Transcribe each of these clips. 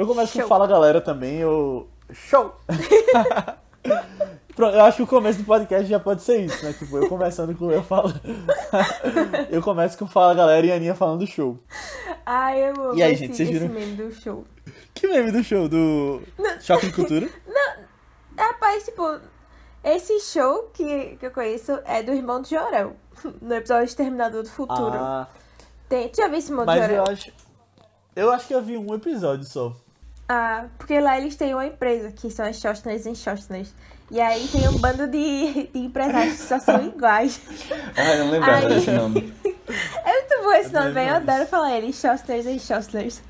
Eu começo Show. com Fala Galera também, eu. Show! Pronto, eu acho que o começo do podcast já pode ser isso, né? Tipo, eu começando com eu falo. eu começo com Fala Galera e a Aninha falando show. Ai, eu amo E aí, esse, gente, vocês esse viram? meme do show. Que meme do show? Do Choque de Cultura? Rapaz, tipo, esse show que, que eu conheço é do Irmão de Jorão. No episódio Exterminador do Futuro. Ah, Tem, tu já viu esse Irmão Jorão? eu acho. Eu acho que eu vi um episódio só. Ah, porque lá eles têm uma empresa, que são as Shostners e Shostners. E aí tem um bando de, de empresários que só são iguais. Ah, eu não lembrava Ai. desse nome. É muito bom esse nome. Eu adoro falar ele, Shostners e Shostlers.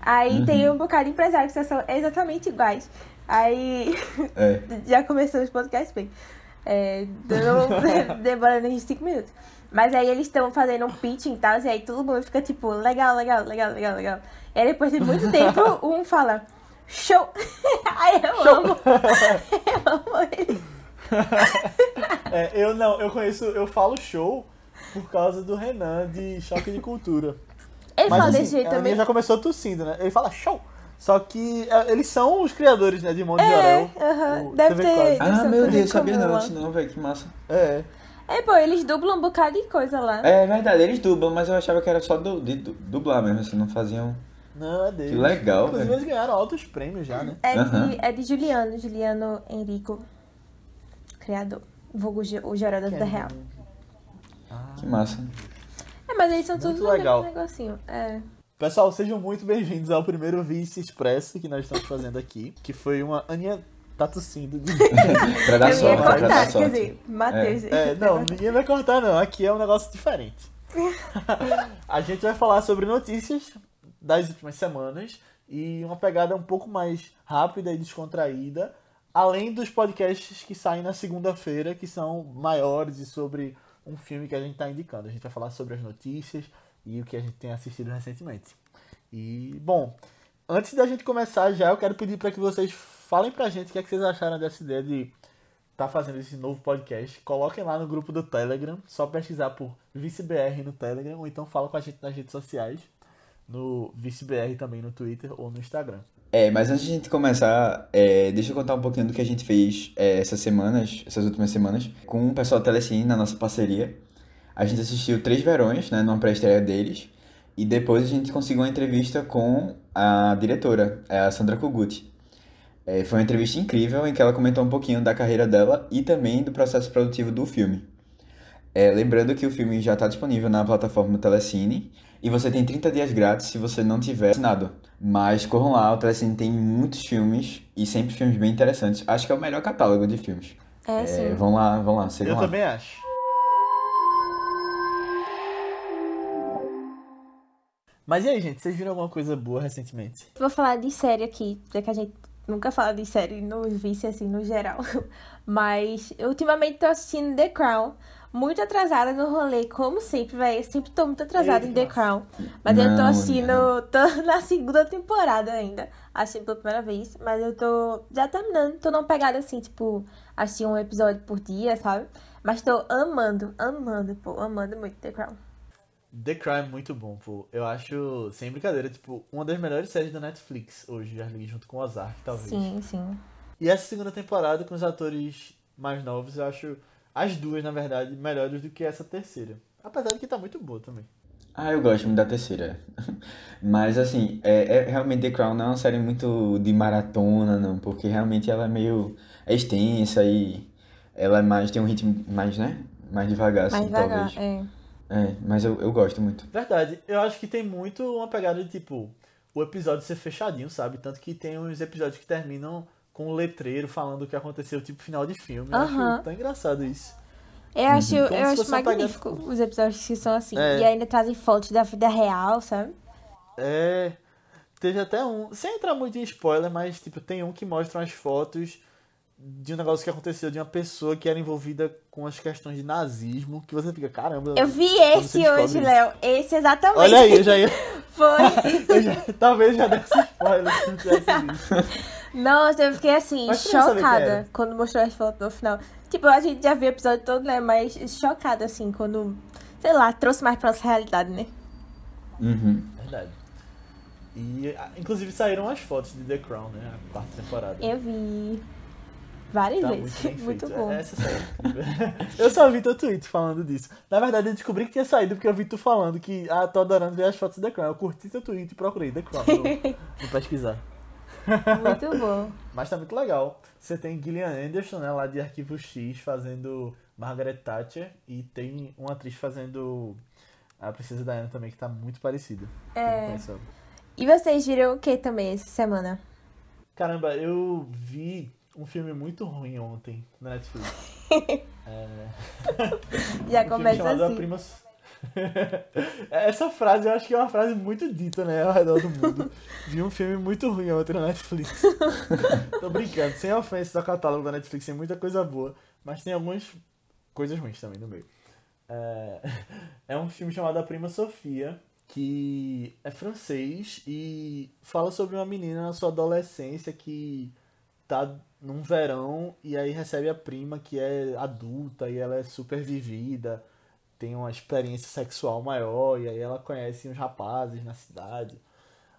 Aí tem um bocado de empresários que são exatamente iguais. Aí É. já começou os podcasts bem. É, demorando uns 5 minutos. Mas aí eles estão fazendo um pitching e tal, e aí todo mundo fica tipo, legal, legal, legal, legal, legal. E aí depois de muito tempo, um fala, show! Aí eu amo. Eu amo ele. É, eu não, eu conheço, eu falo show por causa do Renan de Choque de Cultura. Ele Mas fala assim, desse jeito também. Aninha já começou tossindo, né? Ele fala show! Só que é, eles são os criadores, né, de Monte de É, Orel. aham, o deve TV ter- Quase. Ah, meu Deus, sabia não não, velho, que massa. É. É, pô, eles dublam um bocado de coisa lá. É verdade, eles dublam, mas eu achava que era só do, de du- dublar mesmo, assim, não faziam... Não, é deles. Que legal, Inclusive, velho. eles ganharam altos prêmios já, né? É, Aham. de, é de Juliano, Juliano Henrico, criador. Vulgo o Geraldo da Real. Que massa. É, mas eles são Muito todos no legal. mesmo negocinho. É. Pessoal, sejam muito bem-vindos ao primeiro Vice Expresso que nós estamos fazendo aqui. Que foi uma. Tá tossindo. de- Pra dar eu ia sorte, pra dar cortar, quer sorte. dizer, Matheus. É, não, ninguém vai cortar, não. Aqui é um negócio diferente. A gente vai falar sobre notícias das últimas semanas e uma pegada um pouco mais rápida e descontraída, além dos podcasts que saem na segunda-feira, que são maiores e sobre um filme que a gente está indicando. A gente vai falar sobre as notícias e o que a gente tem assistido recentemente. E, bom, antes da gente começar já, eu quero pedir para que vocês falem pra gente o que, é que vocês acharam dessa ideia de tá fazendo esse novo podcast, coloquem lá no grupo do Telegram, só pesquisar por ViceBR no Telegram, ou então fala com a gente nas redes sociais, no ViceBR também no Twitter ou no Instagram. É, mas antes de a gente começar, é, deixa eu contar um pouquinho do que a gente fez é, essas semanas, essas últimas semanas, com o pessoal da Telecine, na nossa parceria. A gente assistiu Três Verões, né, numa pré-estreia deles, e depois a gente conseguiu uma entrevista com a diretora, a Sandra Kogut. É, foi uma entrevista incrível em que ela comentou um pouquinho da carreira dela e também do processo produtivo do filme. É, lembrando que o filme já está disponível na plataforma Telecine e você tem 30 dias grátis se você não tiver assinado. Mas corram lá, o Telecine tem muitos filmes e sempre filmes bem interessantes. Acho que é o melhor catálogo de filmes. É, É, sim. vão lá, vão lá, sigam Eu lá. também acho. Mas e aí, gente, vocês viram alguma coisa boa recentemente? Vou falar de série aqui, já que a gente nunca fala de série no vice, assim, no geral. Mas ultimamente tô assistindo The Crown. Muito atrasada no rolê, como sempre, velho. Eu sempre tô muito atrasada Eita, em The nossa. Crown. Mas eu tô Não, assistindo, tô na segunda temporada ainda. Assistindo pela primeira vez. Mas eu tô já terminando. Tô numa pegada assim, tipo, assistir um episódio por dia, sabe? Mas tô amando, amando, pô, amando muito The Crown. The Crime é muito bom, pô. Eu acho, sem brincadeira, tipo, uma das melhores séries da Netflix hoje, já ali junto com Ozark, talvez. Sim, sim. E essa segunda temporada com os atores mais novos, eu acho as duas, na verdade, melhores do que essa terceira. Apesar de que tá muito boa também. Ah, eu gosto muito da terceira. Mas assim, é, é- realmente The Crown não é uma série muito de maratona, não, porque realmente ela é meio é extensa e ela é mais, tem um ritmo mais, né? Mais devagar, Mais assim, devagar, talvez. é. É, mas eu, eu gosto muito. Verdade, eu acho que tem muito uma pegada de tipo, o episódio ser fechadinho, sabe? Tanto que tem uns episódios que terminam com um letreiro falando o que aconteceu, tipo final de filme. Eu acho tão engraçado isso. Eu acho, Como eu acho uma pegada- magnífico os episódios que são assim. É. E ainda trazem fotos da vida real, sabe? É. Teve até um. Sem entrar muito em spoiler, mas tipo, tem um que mostra umas fotos de um negócio que aconteceu de uma pessoa que era envolvida com as questões de nazismo, que você fica, caramba. Eu vi esse hoje. Léo. Esse exatamente. Olha aí, eu já ia. Foi. eu já- talvez já desse spoiler se não tivesse visto. Nossa, eu fiquei assim, Mas chocada quando mostrou as fotos no final. Tipo, a gente já viu o episódio todo, né? Mas chocada, assim, quando, sei lá, trouxe mais pra nossa realidade, né? Uhum. Verdade. E inclusive saíram as fotos de The Crown, né? A quarta temporada. Eu vi várias Tá vezes. muito Muito, bom. É, Essa série. eu só vi teu tweet falando disso. Na verdade, eu descobri que tinha saído porque eu vi tu falando que ah, tô adorando ver as fotos de The Crown. Eu curti teu tweet e procurei The Crown no pesquisar. Muito bom. Mas tá muito legal. Você tem Gillian Anderson, né, lá de Arquivo X, fazendo Margaret Thatcher. E tem uma atriz fazendo a Princesa Diana também, que tá muito parecida. É. E vocês viram o que também essa semana? Caramba, eu vi um filme muito ruim ontem na Netflix. Já Um começa assim. Prima... Essa frase eu acho que é uma frase muito dita, né, ao redor do mundo. Vi um filme muito ruim ontem na Netflix. Tô brincando, sem ofensa ao catálogo da Netflix, tem muita coisa boa, mas tem algumas coisas ruins também no meio. É, é um filme chamado A Prima Sofia, que é francês e fala sobre uma menina na sua adolescência que tá num verão e aí recebe a prima que é adulta e ela é super vivida, tem uma experiência sexual maior e aí ela conhece uns rapazes na cidade.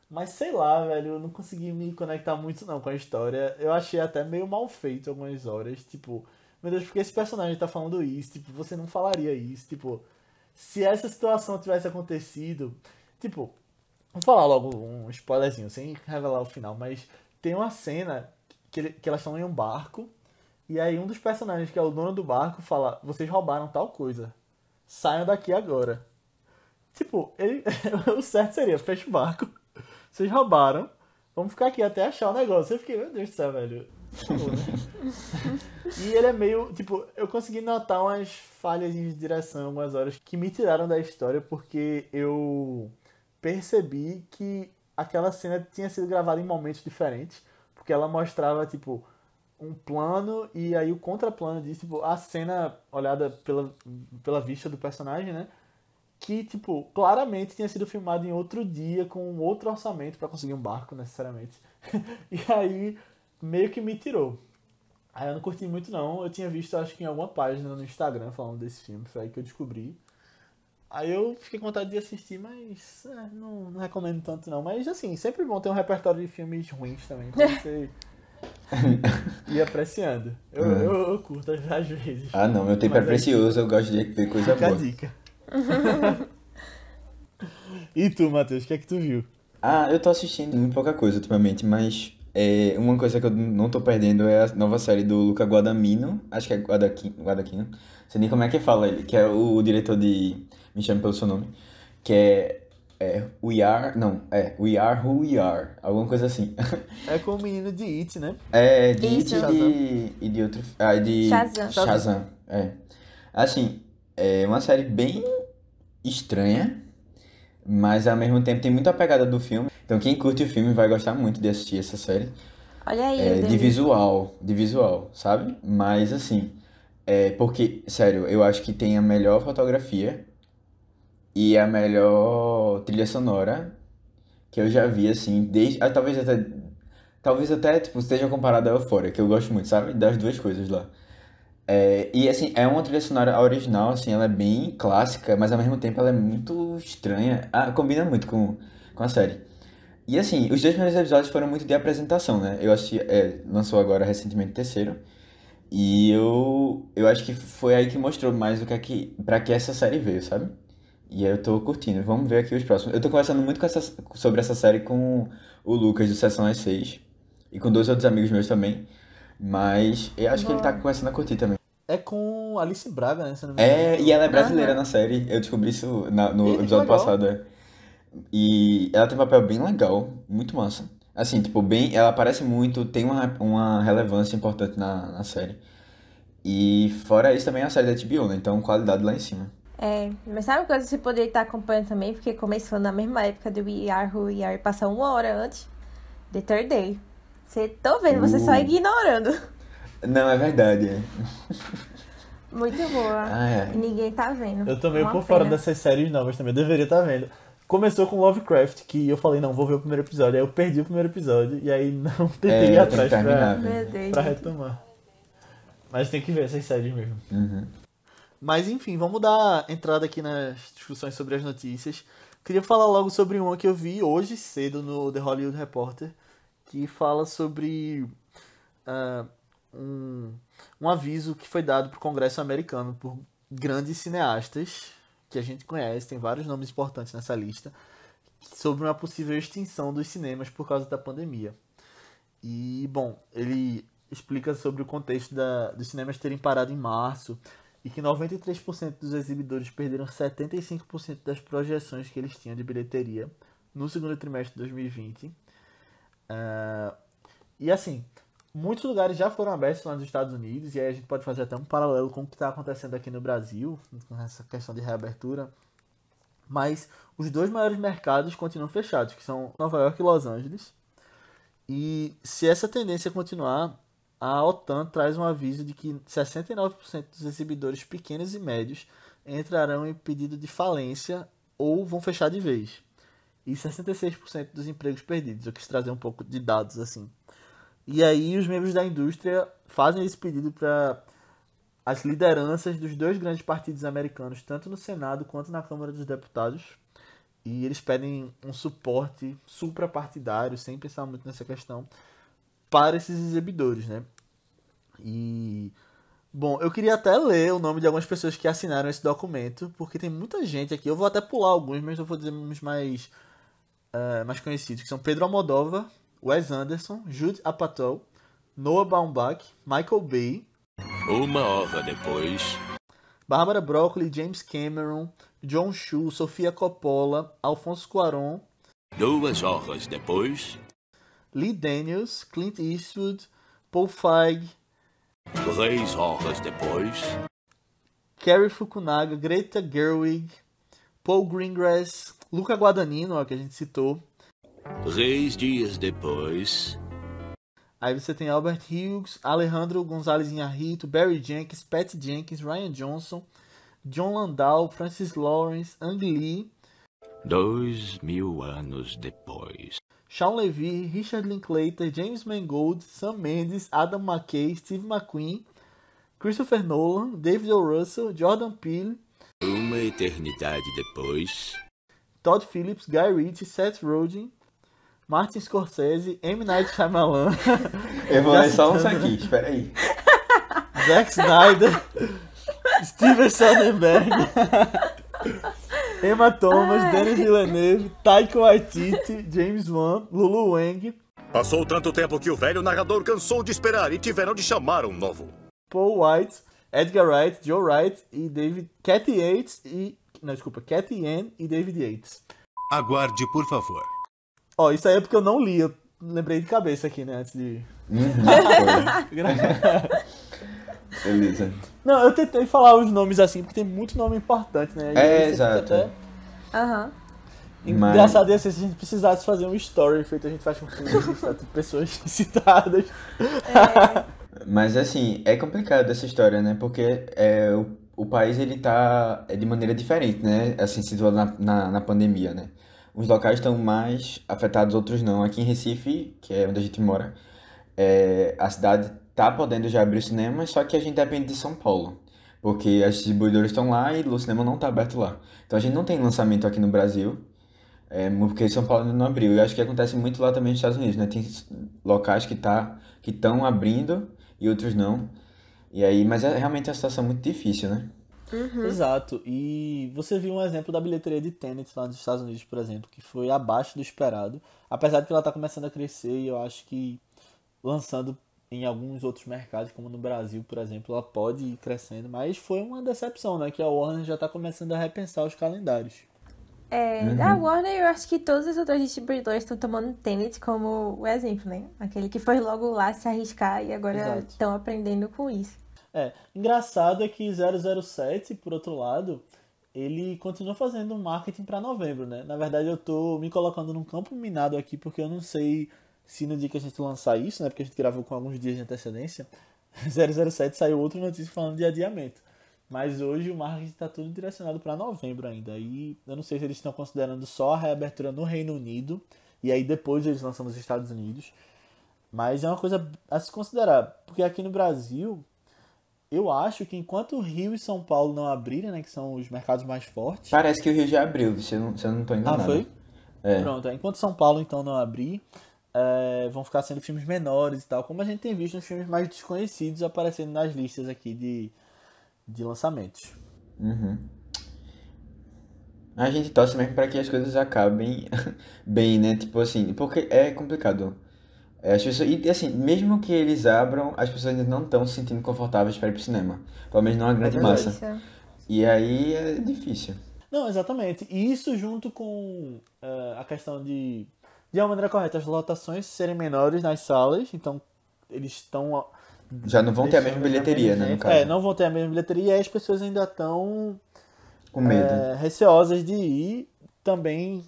Mas sei lá, velho, eu não consegui me conectar muito não com a história. Eu achei até meio mal feito algumas horas, tipo, meu Deus, por que esse personagem tá falando isso? Tipo, você não falaria isso, tipo, se essa situação tivesse acontecido, tipo, vou falar logo um spoilerzinho, sem revelar o final, mas tem uma cena que, ele- que elas estão em um barco, e aí um dos personagens, que é o dono do barco, fala, vocês roubaram tal coisa, saiam daqui agora. Tipo, ele, o certo seria, fecha o barco, vocês roubaram, vamos ficar aqui até achar o negócio. Eu fiquei, meu Deus do céu, velho. Pô, né? E ele é meio, tipo, eu consegui notar umas falhas de direção algumas horas que me tiraram da história porque eu percebi que aquela cena tinha sido gravada em momentos diferentes, porque ela mostrava, tipo, um plano e aí o contraplano disso, tipo, a cena olhada pela, pela vista do personagem, né? Que, tipo, claramente tinha sido filmado em outro dia, com outro orçamento pra conseguir um barco, necessariamente. e aí, meio que me tirou. Aí eu não curti muito não, eu tinha visto acho que em alguma página no Instagram falando desse filme, foi aí que eu descobri. Aí eu fiquei com vontade de assistir, mas é, não, não recomendo tanto não. Mas assim, sempre bom ter um repertório de filmes ruins também, pra você ir apreciando. Eu, Uhum. eu, eu curto às vezes. Ah, não, meu tempo é precioso, eu gosto de ver coisa Fica a boa. dica. e tu, Matheus, o que é que tu viu? Ah, eu tô assistindo muito pouca coisa ultimamente, mas é, uma coisa que eu não tô perdendo é a nova série do Luca Guadagnino, acho que é Guadagnino, Guadagnino, não sei nem como é que fala ele, que é o, diretor de Me Chame Pelo Seu Nome, que é, é We Are, não, é We Are Who We Are, alguma coisa assim. É com o menino de It, né? É, de Isso. It e de, e de outro, ah, de Shazam. Shazam, é. Assim, é uma série bem estranha, mas ao mesmo tempo tem muita pegada do filme. Então quem curte o filme vai gostar muito de assistir essa série. Olha aí, É, de visual, de visual, sabe? Mas assim, é porque, sério, eu acho que tem a melhor fotografia e a melhor trilha sonora que eu já vi, assim, desde. ah, talvez até. Talvez até, tipo, esteja comparado a Euphoria, que eu gosto muito, sabe? Das duas coisas lá. É, e assim, é uma trilha sonora original, assim, ela é bem clássica, mas ao mesmo tempo ela é muito estranha. Ah, combina muito com, com a série. E assim, os dois primeiros episódios foram muito de apresentação, né? Eu assisti, é, lançou agora recentemente o terceiro. E eu, eu acho que foi aí que mostrou mais o que é que, pra que essa série veio, sabe? E aí eu tô curtindo. Vamos ver aqui os próximos. Eu tô conversando muito com essa, sobre essa série com o Lucas do Sessão às 6 e com dois outros amigos meus também. Mas eu acho que ele tá começando a curtir também. É com Alice Braga, né? É, e ela é brasileira Aham. na série. Eu descobri isso na- no Eita, episódio legal. passado. E ela tem um papel bem legal, muito massa. Assim, tipo, bem, ela aparece muito, tem uma, uma relevância importante na, na série. E fora isso também é a série da HBO, né? Então qualidade lá em cima. É, mas sabe uma coisa que você poderia estar acompanhando também? Porque começou na mesma época do We Are Who We Are, passou uma hora antes. The Third Day. Você tô vendo, você só Uh. ignorando. Não, é verdade. é. Muito boa. Ah, é. Ninguém tá vendo. Eu tô meio Uma por fora pena. dessas séries novas também. Eu deveria estar vendo. Começou com Lovecraft, que eu falei, não, vou ver o primeiro episódio. Aí eu perdi o primeiro episódio e aí não tentei É, ir atrás pra, Deus. pra retomar. Mas tem que ver essas séries mesmo. Uhum. Mas enfim, vamos dar entrada aqui nas discussões sobre as notícias. Queria falar logo sobre uma que eu vi hoje cedo no The Hollywood Reporter, que fala sobre uh, um, um aviso que foi dado para o Congresso americano por grandes cineastas que a gente conhece, tem vários nomes importantes nessa lista, sobre uma possível extinção dos cinemas por causa da pandemia. E, bom, ele explica sobre o contexto da, dos cinemas terem parado em março e que 93% dos exibidores perderam 75% das projeções que eles tinham de bilheteria no segundo trimestre de 2020. Uh, e assim, muitos lugares já foram abertos lá nos Estados Unidos, e aí a gente pode fazer até um paralelo com o que está acontecendo aqui no Brasil, com essa questão de reabertura. Mas os dois maiores mercados continuam fechados, que são Nova York e Los Angeles. E se essa tendência continuar, a OTAN traz um aviso de que 69% dos exibidores pequenos e médios entrarão em pedido de falência ou vão fechar de vez. E 66% dos empregos perdidos. Eu quis trazer um pouco de dados assim. E aí os membros da indústria fazem esse pedido para as lideranças dos dois grandes partidos americanos, tanto no Senado quanto na Câmara dos Deputados. E eles pedem um suporte suprapartidário, sem pensar muito nessa questão, para esses exibidores, né? E bom, eu queria até ler o nome de algumas pessoas que assinaram esse documento, porque tem muita gente aqui. Eu vou até pular alguns, mas eu vou dizer uns mais uh, mais conhecidos, que são Pedro Almodóvar, Wes Anderson, Jude Apatow, Noah Baumbach, Michael Bay. Uma hora depois. Bárbara Broccoli, James Cameron, John Chu, Sofia Coppola, Alfonso Cuarón. Duas horas depois. Lee Daniels, Clint Eastwood, Paul Feig, Três horas depois. Carrie Fukunaga, Greta Gerwig, Paul Greengrass, Luca Guadagnino, ó, que a gente citou. Três dias depois. Aí você tem Albert Hughes, Alejandro Gonzalez Inharrito, Barry Jenkins, Pat Jenkins, Ryan Johnson, John Landau, Francis Lawrence, Ang Lee. Dois mil anos depois. Sean Levy, Richard Linklater, James Mangold, Sam Mendes, Adam McKay, Steve McQueen, Christopher Nolan, David O. Russell, Jordan Peele. Uma eternidade depois. Todd Phillips, Guy Ritchie, Seth Rogen, Martin Scorsese, M. Night Shyamalan. Eu vou ler só uns aqui, espera aí. Zack Snyder, Steven Soderbergh. Emma Thomas, Ai. Denis Villeneuve, Taika Waititi, James Wan, Lulu Wang. Passou tanto tempo que o velho narrador cansou de esperar e tiveram de chamar um novo. Paul White, Edgar Wright, Joe Wright e David Cathy Yates e não, desculpa, Cathy Ann e David Yates. Aguarde, por favor. Ó, isso aí é porque eu não li, eu lembrei de cabeça aqui, né, antes de uhum, Beleza. Não, eu tentei falar os nomes assim, porque tem muito nome importante, né? E é, exato. Aham. Até... Uhum. Engraçado ia ser se a gente precisasse fazer um story feito, a gente faz com de pessoas citadas. É. Mas assim, é complicado essa história, né? Porque é, o, o país ele tá é de maneira diferente, né? Assim, situado na, na, na pandemia, né? Uns locais estão mais afetados, outros não. Aqui em Recife, que é onde a gente mora, é, a cidade tá podendo já abrir o cinema, só que a gente depende de São Paulo. Porque as distribuidoras estão lá e o cinema não tá aberto lá. Então a gente não tem lançamento aqui no Brasil, é, porque São Paulo não abriu. E acho que acontece muito lá também nos Estados Unidos, né? Tem locais que tá estão abrindo e outros não. E aí, mas é realmente uma situação muito difícil, né? Uhum. Exato. E você viu um exemplo da bilheteria de Tenet lá nos Estados Unidos, por exemplo, que foi abaixo do esperado. Apesar de que ela tá começando a crescer e eu acho que lançando em alguns outros mercados, como no Brasil, por exemplo, ela pode ir crescendo, mas foi uma decepção, né? Que a Warner já está começando a repensar os calendários. É, uhum. a Warner, eu acho que todos os outros distribuidores estão tomando Tenet como o exemplo, né? Aquele que foi logo lá se arriscar e agora estão aprendendo com isso. É, engraçado é que 007, por outro lado, ele continua fazendo marketing para novembro, né? Na verdade, eu tô me colocando num campo minado aqui porque eu não sei se no dia que a gente lançar isso, né, porque a gente gravou com alguns dias de antecedência, 007 saiu outra notícia falando de adiamento. Mas hoje o marketing está tudo direcionado para novembro ainda. E eu não sei se eles estão considerando só a reabertura no Reino Unido e aí depois eles lançam nos Estados Unidos. Mas é uma coisa a se considerar, porque aqui no Brasil eu acho que enquanto Rio e São Paulo não abrirem, né, que são os mercados mais fortes. Parece que o Rio já abriu, se eu não, se eu não tô enganado. Ah, foi? É. Pronto, enquanto São Paulo então não abrir, é, vão ficar sendo filmes menores e tal, como a gente tem visto nos filmes mais desconhecidos aparecendo nas listas aqui de, de lançamentos. Uhum. A gente torce mesmo para que as coisas acabem bem, né? Tipo assim, porque é complicado. É, as pessoas, e assim, mesmo que eles abram, as pessoas ainda não estão se sentindo confortáveis para ir pro cinema. Pelo menos não a grande verdade. massa. Isso. E aí é difícil. Não, exatamente. E isso junto com eh, a questão de, de uma maneira correta, as lotações serem menores nas salas, então eles estão. Já não vão ter a mesma bilheteria, né, no gente. caso. É, não vão ter a mesma bilheteria e as pessoas ainda estão Com medo. é, receosas de ir. Também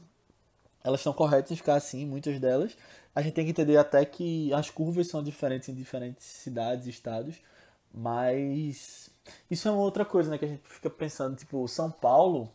elas estão corretas em ficar assim, muitas delas. A gente tem que entender até que as curvas são diferentes em diferentes cidades e estados, mas isso é uma outra coisa, né, que a gente fica pensando, tipo, São Paulo,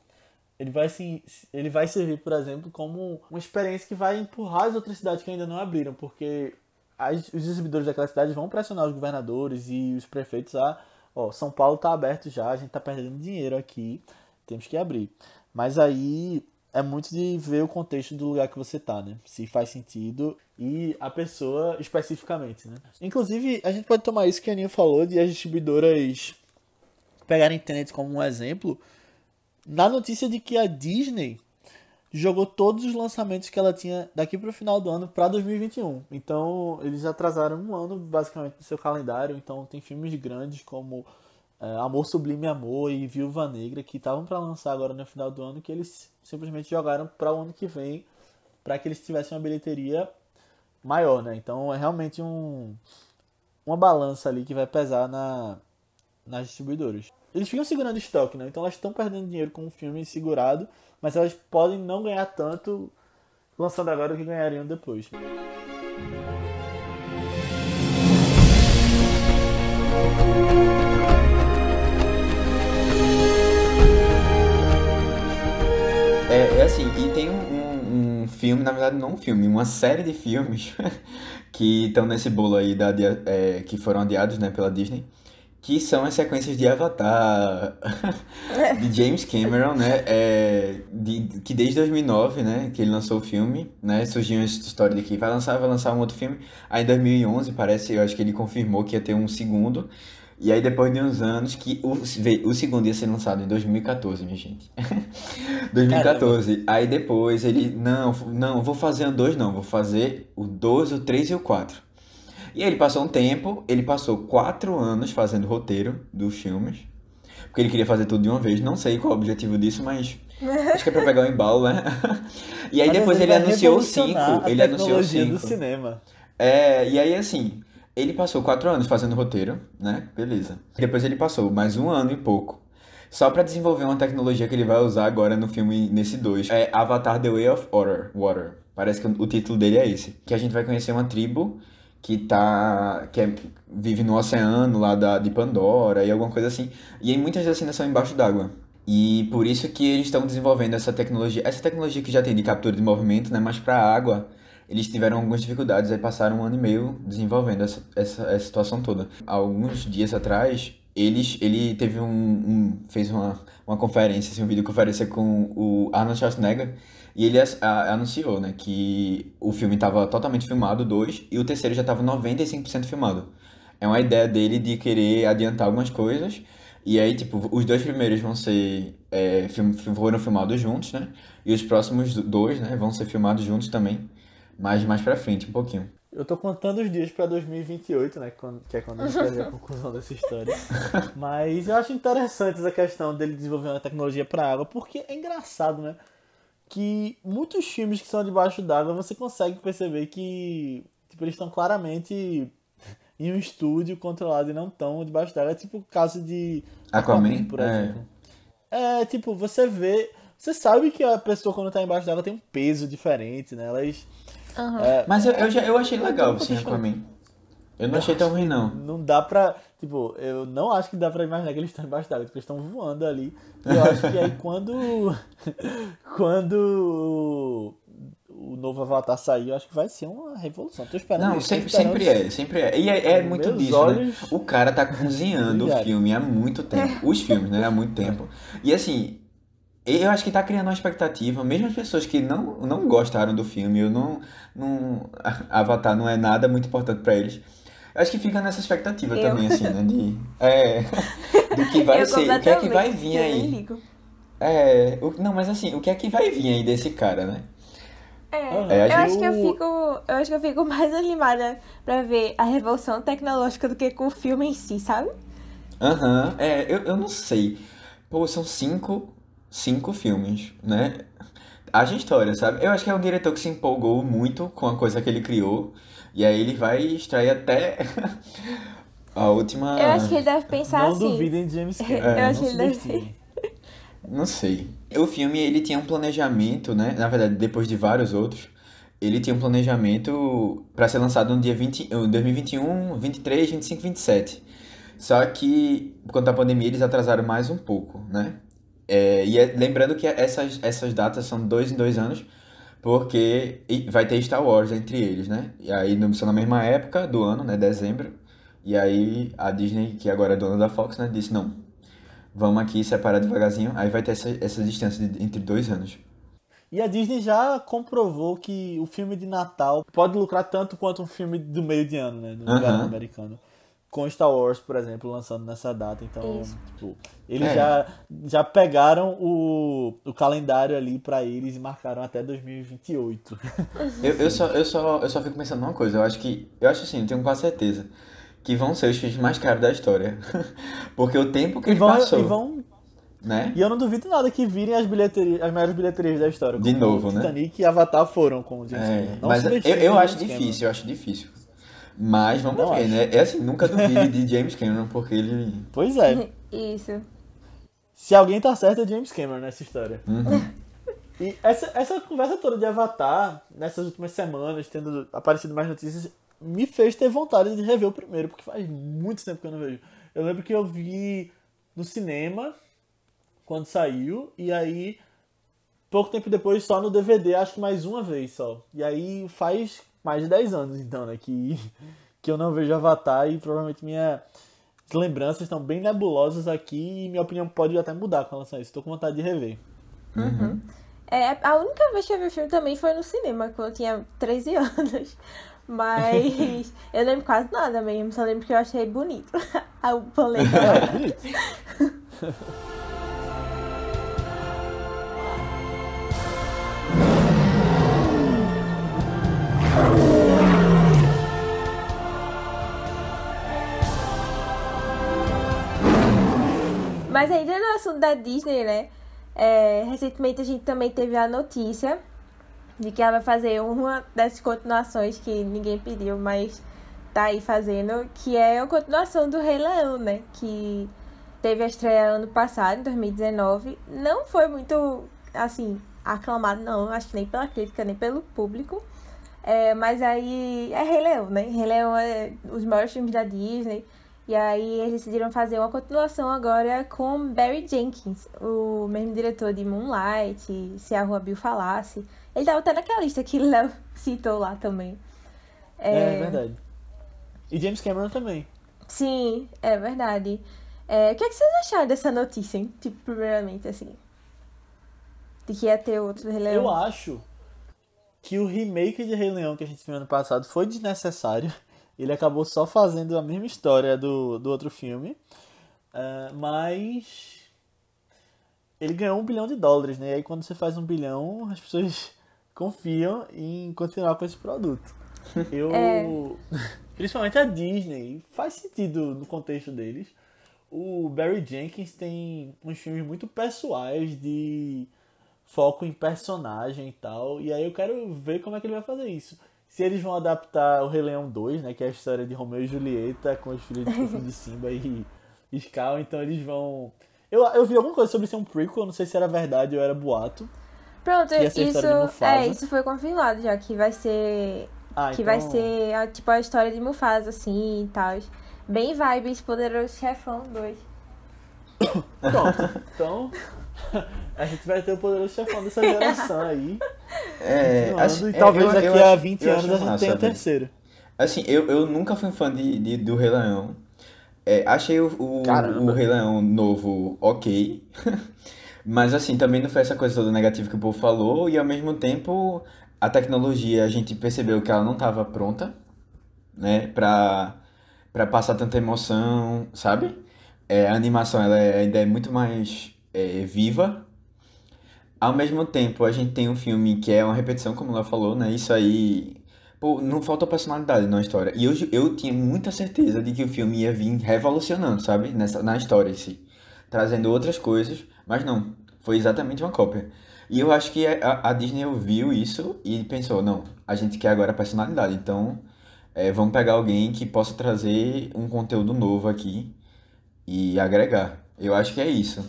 ele vai se ele vai servir, por exemplo, como uma experiência que vai empurrar as outras cidades que ainda não abriram, porque as- os exibidores daquela cidade vão pressionar os governadores e os prefeitos a, ó, São Paulo tá aberto já, a gente tá perdendo dinheiro aqui, temos que abrir. Mas aí é muito de ver o contexto do lugar que você tá, né? Se faz sentido e a pessoa especificamente, né? Inclusive, a gente pode tomar isso que a Aninha falou de as distribuidoras pegarem Tenet como um exemplo na notícia de que a Disney jogou todos os lançamentos que ela tinha daqui para o final do ano para 2021. Então, eles atrasaram um ano basicamente no seu calendário. Então, tem filmes grandes como é, Amor Sublime Amor e Viúva Negra que estavam para lançar agora no final do ano que eles simplesmente jogaram para o ano que vem para que eles tivessem uma bilheteria maior, né? Então, é realmente um uma balança ali que vai pesar na nas distribuidoras. Eles ficam segurando estoque, né? Então elas estão perdendo dinheiro com o filme segurado, mas elas podem não ganhar tanto lançando agora o que ganhariam depois. É, é assim, e tem um, filme, na verdade não um filme, uma série de filmes que estão nesse bolo aí da, é, que foram adiados, né, pela Disney, que são as sequências de Avatar, de James Cameron, né, é, de, que desde 2009, né, que ele lançou o filme, né, surgiu essa história de que vai lançar, vai lançar um outro filme, aí em 2011 parece, eu acho que ele confirmou que ia ter um segundo, e aí depois de uns anos que o, o segundo ia ser lançado em 2014, minha gente. 2014. Aí depois ele, não, não, vou fazer um dois não, vou fazer o 2, o 3 e o 4. E aí ele passou um tempo, ele passou quatro anos fazendo roteiro dos filmes. Porque ele queria fazer tudo de uma vez. Não sei qual é o objetivo disso, mas acho que é pra pegar o embalo, né? E aí Mas depois ele anunciou revolucionar cinco. a Ele anunciou tecnologia do cinco. cinema. É, e aí assim, ele passou quatro anos fazendo roteiro, né? Beleza. Depois ele passou mais um ano e pouco. Só pra desenvolver uma tecnologia que ele vai usar agora no filme, nesse 2. É Avatar The Way of Water. Water. Parece que o título dele é esse. Que a gente vai conhecer uma tribo que tá. que é- vive no oceano lá da, de Pandora e alguma coisa assim. E aí muitas das cenas são embaixo d'água. E por isso que eles estão desenvolvendo essa tecnologia. Essa tecnologia que já tem de captura de movimento, né? Mas pra água, eles tiveram algumas dificuldades. Aí passaram um ano e meio desenvolvendo essa, essa, essa situação toda. Alguns dias atrás, eles, ele teve um, um- fez uma, uma conferência, assim, um videoconferência com o Arnold Schwarzenegger. E ele a- anunciou, né, que o filme estava totalmente filmado, dois, e o terceiro já estava 95% filmado. É uma ideia dele de querer adiantar algumas coisas. E aí, tipo, os dois primeiros vão ser. É, film- foram filmados juntos, né? E os próximos dois, né, vão ser filmados juntos também. Mas mais pra frente, um pouquinho. Eu tô contando os dias pra 2028, né? Que é quando a gente vai ver a conclusão dessa história. Mas eu acho interessante essa questão dele desenvolver uma tecnologia pra água, porque é engraçado, né? Que muitos filmes que são debaixo d'água você consegue perceber que tipo, eles estão claramente em um estúdio controlado e não estão debaixo d'água. É tipo o caso de Aquaman? por É. exemplo. É, tipo, você vê. Você sabe que a pessoa quando tá embaixo d'água tem um peso diferente, né? Elas. É, Mas eu, eu, já, eu achei legal, eu- Aquaman. Eu não achei tão ruim, não. Não dá pra. Tipo, eu não acho que dá pra imaginar que eles estão embaixo d'água, tipo, eles estão voando ali. E eu acho que aí quando. quando o, o novo Avatar sair, eu acho que vai ser uma revolução. Tô esperando Não, sempre, esperando sempre é, sempre é. E é, é muito Meus disso, olhos né? O cara tá cozinhando o filme há muito tempo. Os filmes, né? Há muito tempo. E assim, eu acho que tá criando uma expectativa, mesmo as pessoas que não, não gostaram do filme, eu não, não. Avatar não é nada muito importante pra eles. Eu acho que fica nessa expectativa Eu. também, assim, né? De, é, do que vai Eu ser, o que é que vai vir eu nem aí. ligo. É, o- não, mas assim, o que é que vai vir aí desse cara, né? É, É, eu acho que eu fico. Eu acho que eu fico mais animada pra ver a revolução tecnológica do que com o filme em si, sabe? Aham, é, eu, eu não sei. Pô, são cinco, cinco filmes, né? Haja história, sabe? Eu acho que é um diretor que se empolgou muito com a coisa que ele criou. E aí ele vai extrair até a última. Eu acho que ele deve pensar Não assim. duvidem de James Cameron. Eu não acho que ele deve-. Não sei. O filme, ele tinha um planejamento, né? Na verdade, depois de vários outros, ele tinha um planejamento para ser lançado no dia 20, em 2021, 23, 25, 27. Só que, por conta da pandemia, eles atrasaram mais um pouco, né? É, e é- lembrando que essas, essas datas são dois em dois anos, porque vai ter Star Wars entre eles, né? E aí não são na mesma época do ano, né? Dezembro. E aí a Disney, que agora é dona da Fox, né? Disse, não, vamos aqui separar devagarzinho. Aí vai ter essa, essa distância de- entre dois anos. E a Disney já comprovou que o filme de Natal pode lucrar tanto quanto um filme do meio de ano, né? No Aham. verão americano. Com Star Wars, por exemplo, lançando nessa data. Então, Isso. tipo, eles É. já, já pegaram o, o calendário ali pra eles e marcaram até 2028. Eu, eu, só, eu, só, eu só fico pensando numa coisa, eu acho que. Eu acho assim, eu tenho quase certeza. Que vão ser os filmes mais caros da história. Porque o tempo que E vão, passou, e vão. né? E eu não duvido nada que virem as bilheterias, as maiores bilheterias da história. De novo, né? Titanic e Avatar foram com o James É, Cameron. Não mas eu, eu acho James Cameron. difícil, eu acho difícil. Mas vamos Não ver, acho. né? É assim, nunca duvide de James Cameron, porque ele. Pois é. Isso. Se alguém tá certo é James Cameron nessa história. Uhum. E essa, essa conversa toda de Avatar, nessas últimas semanas, tendo aparecido mais notícias, me fez ter vontade de rever o primeiro, porque faz muito tempo que eu não vejo. Eu lembro que eu vi no cinema, quando saiu, e aí, pouco tempo depois, só no DVD, acho que mais uma vez só. E aí faz mais de 10 anos, então, né, que, que eu não vejo Avatar e provavelmente minha lembranças estão bem nebulosas aqui e minha opinião pode até mudar com relação a isso. Estou com vontade de rever. É, a única vez que eu vi o filme também foi no cinema, quando eu tinha 13 anos. Mas eu lembro quase nada mesmo, só lembro que eu achei bonito. o planeta. É, bonito. Mas ainda no assunto da Disney, né? é, recentemente a gente também teve a notícia de que ela vai fazer uma dessas continuações que ninguém pediu, mas tá aí fazendo, que é a continuação do Rei Leão, né? Que teve a estreia ano passado, em 2019. Não foi muito, assim, aclamado, não. Acho que nem pela crítica, nem pelo público. É, mas aí é Rei Leão, né? Rei Leão é os maiores filmes da Disney. E aí eles decidiram fazer uma continuação agora com Barry Jenkins, o mesmo diretor de Moonlight, Se a Rua Bill Falasse. Ele tava até naquela lista que Léo citou lá também. É, verdade. E James Cameron também. Sim, é verdade. É, o que, é que vocês acharam dessa notícia, hein? Tipo, primeiramente, assim. De que ia ter outro Rei Leão. Eu acho que o remake de Rei Leão que a gente viu ano passado foi desnecessário. Ele acabou só fazendo a mesma história do, do outro filme. Ah, mas ele ganhou um bilhão de dólares, né? E aí quando você faz um bilhão, as pessoas confiam em continuar com esse produto. Eu. É. Principalmente a Disney. Faz sentido no contexto deles. O Barry Jenkins tem uns filmes muito pessoais de foco em personagem e tal. E aí eu quero ver como é que ele vai fazer isso. Se eles vão adaptar o Rei Leão 2, né? Que é a história de Romeu e Julieta com os filhos de, de Simba e Scar. Então eles vão. Eu, eu vi alguma coisa sobre ser um prequel, não sei se era verdade ou era boato. Pronto, isso, é, isso foi confirmado já, que vai ser. Ah, que então- vai ser a, tipo a história de Mufasa, assim e tal. Bem vibes, Poderoso Chefão 2. Pronto. Então, A gente vai ter o poderoso chefão dessa geração aí. É, assim, e é, talvez eu- daqui eu a acho- 20 eu anos acho a gente massa, tenha o terceiro. Assim, eu, eu nunca fui fã de, de- do Rei Leão. É, achei o, o, o Rei Leão novo ok. Mas assim, também não foi essa coisa toda negativa que o povo falou. E ao mesmo tempo, a tecnologia, a gente percebeu que ela não estava pronta, né? Pra, pra passar tanta emoção, sabe? É, a animação ela é- ainda é muito mais é, viva. Ao mesmo tempo, a gente tem um filme que é uma repetição, como ela falou, né? Isso aí. Pô, não falta personalidade na história. E eu, eu tinha muita certeza de que o filme ia vir revolucionando, sabe? Nessa, na história em si. Trazendo outras coisas, mas não. Foi exatamente uma cópia. E eu acho que a, a Disney ouviu isso e pensou: não, a gente quer agora personalidade. Então, é, vamos pegar alguém que possa trazer um conteúdo novo aqui e agregar. Eu acho que é isso,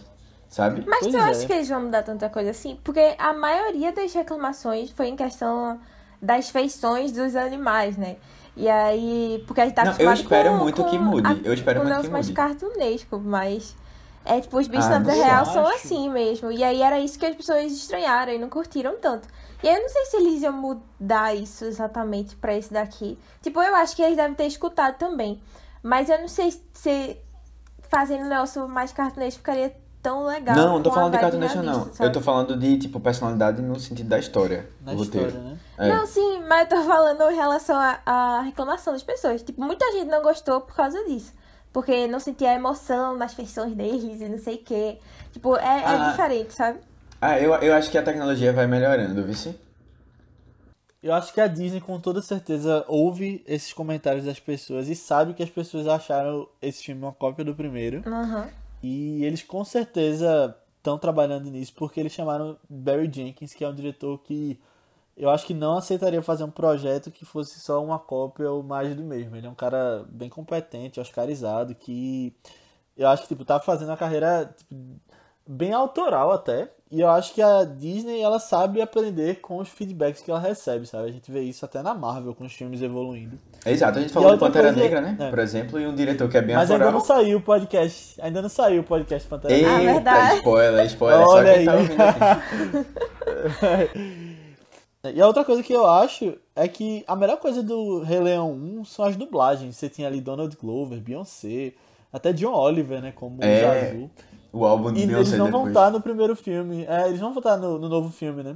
sabe? Mas Pois tu é. acha que eles vão mudar tanta coisa assim? Porque a maioria das reclamações foi em questão das feições dos animais, né? E aí, porque a gente tá Não, eu espero com, muito com que mude. a- Eu espero com muito que negócio mais mude. cartunesco, mas é tipo, os bichos Ah, na vida real sei. são Acho. assim mesmo. E aí era isso que as pessoas estranharam e não curtiram tanto. E aí eu não sei se eles iam mudar isso exatamente pra esse daqui. Tipo, eu acho que eles devem ter escutado também. Mas eu não sei se fazendo o negócio mais cartunesco ficaria tão legal. Não, não tô falando de Cartoon Network, não. realista, Eu tô sabe? falando de, tipo, personalidade no sentido da história. Do roteiro. história, né? É. Não, sim, mas eu tô falando em relação à reclamação das pessoas. Tipo, muita gente não gostou por causa disso. Porque não sentia a emoção nas feições deles e não sei o quê. Tipo, é, é Ah. diferente, sabe? Ah, eu, eu acho que a tecnologia vai melhorando, viu? Eu acho que a Disney com toda certeza ouve esses comentários das pessoas e sabe que as pessoas acharam esse filme uma cópia do primeiro. Aham. E eles com certeza estão trabalhando nisso porque eles chamaram Barry Jenkins, que é um diretor que eu acho que não aceitaria fazer um projeto que fosse só uma cópia ou mais do mesmo. Ele é um cara bem competente, oscarizado, que eu acho que tipo tá fazendo a carreira tipo, bem autoral até. E eu acho que a Disney ela sabe aprender com os feedbacks que ela recebe, sabe? A gente vê isso até na Marvel com os filmes evoluindo. Exato, a gente E falou do Pantera coisa- Negra, né? é. Por exemplo, e um diretor que é bem Mas ainda não saiu o podcast, ainda não saiu o podcast Pantera Negra. Ah, Eita, verdade. spoiler, spoiler. Olha só quem tá aí. ouvindo aqui. E a outra coisa que eu acho é que a melhor coisa do Rei Leão 1 são as dublagens. Você tinha ali Donald Glover, Beyoncé, até John Oliver, né, como o É, Zazu. O álbum de E eles Beyoncé não vão depois. estar no primeiro filme. É, eles não vão estar no, no novo filme, né?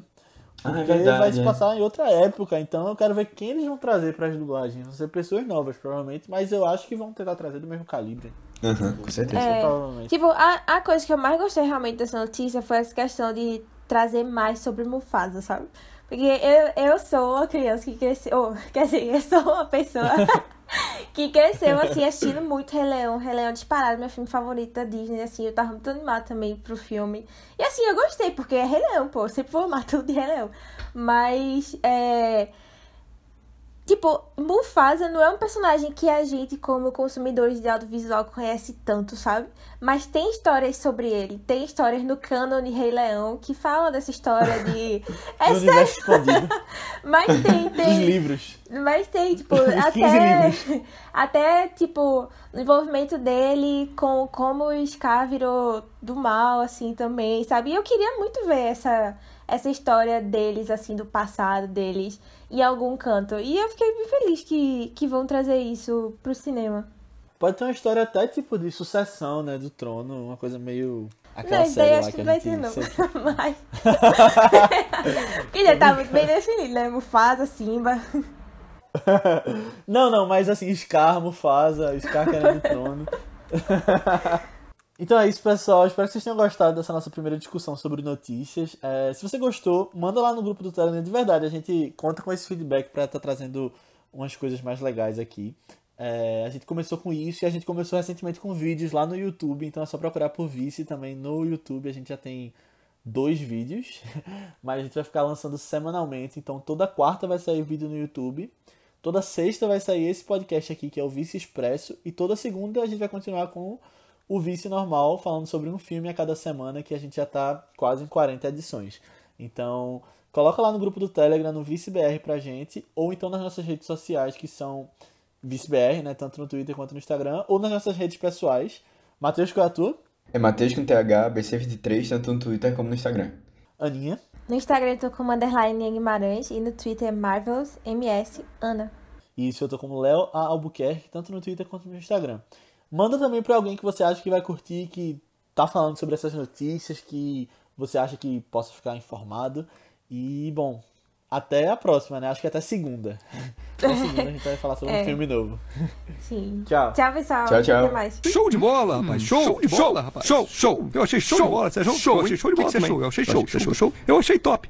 Ah, é Porque verdade, vai se é. passar em outra época, então eu quero ver quem eles vão trazer para as dublagens. Vão ser pessoas novas, provavelmente, mas eu acho que vão tentar trazer do mesmo calibre. Aham, com certeza. É. Provavelmente. Tipo, a, a coisa que eu mais gostei realmente dessa notícia foi essa questão de trazer mais sobre Mufasa, sabe? Porque eu, eu sou uma criança que cresceu. oh, quer dizer, eu sou uma pessoa que cresceu assim, assistindo muito Rei Leão. Rei Leão disparado, meu filme favorito da Disney, assim, eu tava muito animada também pro filme. E assim, eu gostei, porque é Rei Leão, pô, sempre vou amar tudo de Rei Leão. Mas, é. Tipo, Mufasa não é um personagem que a gente, como consumidores de audiovisual, conhece tanto, sabe? Mas tem histórias sobre ele. Tem histórias no cânone Rei Leão que falam dessa história de. É sério, mas tem, dos tem. livros. Mas tem, tipo, 15 até. Até, tipo, o envolvimento dele com como o Scar virou do mal, assim, também, sabe? E eu queria muito ver essa, essa história deles, assim, do passado deles, em algum canto. E eu fiquei bem feliz que, que vão trazer isso pro cinema. Pode ter uma história até tipo de sucessão, né, do trono, uma coisa meio. Aquela não, isso daí acho que que não vai ter, não. Mas. Porque já tá muito bem definido, né? Mufasa, Simba. Não, não, mas assim, Scar, Mufasa, Scar querendo o trono. Então é isso, pessoal. Espero que vocês tenham gostado dessa nossa primeira discussão sobre notícias. É, se você gostou, manda lá no grupo do Telegram. De verdade, a gente conta com esse feedback para estar trazendo umas coisas mais legais aqui. É, a gente começou com isso e a gente começou recentemente com vídeos lá no YouTube. Então é só procurar por Vice também no YouTube. A gente já tem dois vídeos, mas a gente vai ficar lançando semanalmente. Então toda quarta vai sair vídeo no YouTube. Toda sexta vai sair esse podcast aqui, que é o Vice Expresso. E toda segunda a gente vai continuar com o Vice normal, falando sobre um filme a cada semana, que a gente já tá quase em 40 edições. Então, coloca lá no grupo do Telegram, no ViceBR pra gente, ou então nas nossas redes sociais, que são ViceBR, né? Tanto no Twitter quanto no Instagram, ou nas nossas redes pessoais. Matheus, qual é a tua? É Matheus com TH, BC23, tanto no Twitter como no Instagram. Aninha. No Instagram eu tô como underline Guimarães e no Twitter é Marvels MS Ana. E isso eu tô como Léo A. Albuquerque, tanto no Twitter quanto no Instagram. Manda também pra alguém que você acha que vai curtir, que tá falando sobre essas notícias, que você acha que possa ficar informado. E, bom, até a próxima, né? Acho que até segunda. Até segunda a gente vai falar sobre um É. filme novo. Sim. Tchau. Tchau, pessoal. Tchau, tchau. Até mais. Show de bola, rapaz. Show, show de bola, rapaz. Show, show. Eu achei show, de bola, Sérgio. Show, eu achei show de bola. Show, eu achei show, show, show, show. Eu achei top.